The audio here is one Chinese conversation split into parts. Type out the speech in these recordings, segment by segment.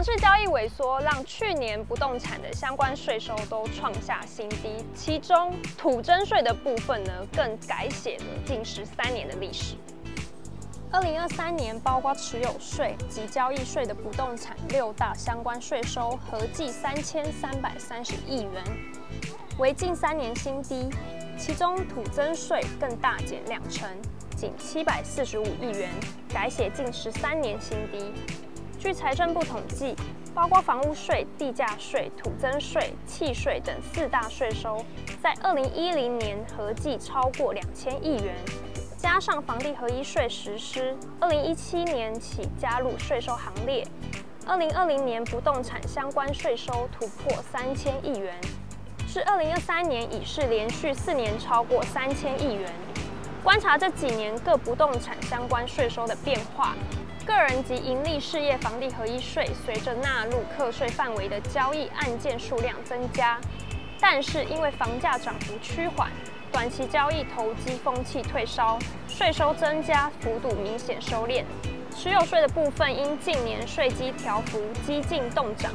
房市交易萎缩，让去年不动产的相关税收都创下新低，其中土增税的部分呢，更改写了近十三年的历史。二零二三年，包括持有税及交易税的不动产六大相关税收合计三千三百三十亿元，为近三年新低。其中土增税更大减两成，仅七百四十五亿元，改写近十三年新低。据财政部统计，包括房屋税、地价税、土增税、契税等四大税收，在二零一零年合计超过两千亿元。加上房地合一税实施，二零一七年起加入税收行列，二零二零年不动产相关税收突破三千亿元，至二零二三年已是连续四年超过三千亿元。观察这几年各不动产相关税收的变化，个人及营利事业房地合一税随着纳入课税范围的交易案件数量增加，但是因为房价涨幅趋缓。短期交易投机风气退烧，税收增加幅度明显收敛。持有税的部分因近年税基调幅激进动涨，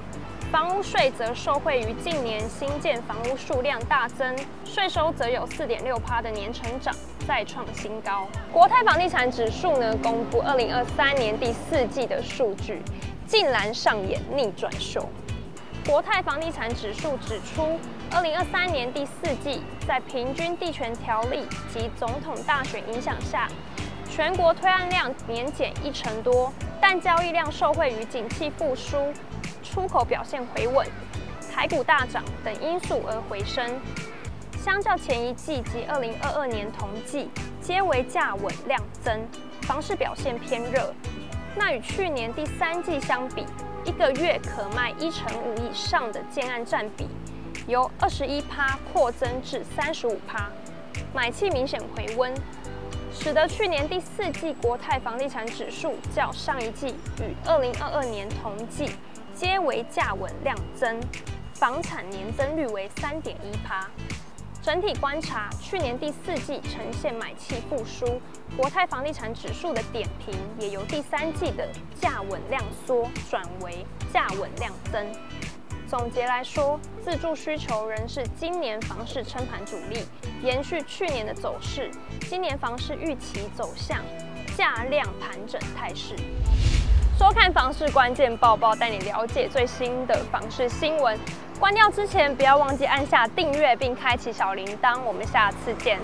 房屋税则受惠于近年新建房屋数量大增，税收则有四点六趴的年成长，再创新高。国泰房地产指数呢，公布二零二三年第四季的数据，竟然上演逆转秀。国泰房地产指数指出，二零二三年第四季在平均地权条例及总统大选影响下，全国推案量年减一成多，但交易量受惠于景气复苏、出口表现回稳、台股大涨等因素而回升。相较前一季及二零二二年同季，皆为价稳量增，房市表现偏热。那与去年第三季相比，一个月可卖一成五以上的建案占比，由二十一趴扩增至三十五趴，买气明显回温，使得去年第四季国泰房地产指数较上一季与二零二二年同季皆为价稳量增，房产年增率为三点一趴。整体观察，去年第四季呈现买气复苏，国泰房地产指数的点评也由第三季的价稳量缩转为价稳量增。总结来说，自住需求仍是今年房市撑盘主力，延续去年的走势，今年房市预期走向价量盘整态势。收看房市关键报报，带你了解最新的房市新闻。关掉之前，不要忘记按下订阅并开启小铃铛。我们下次见。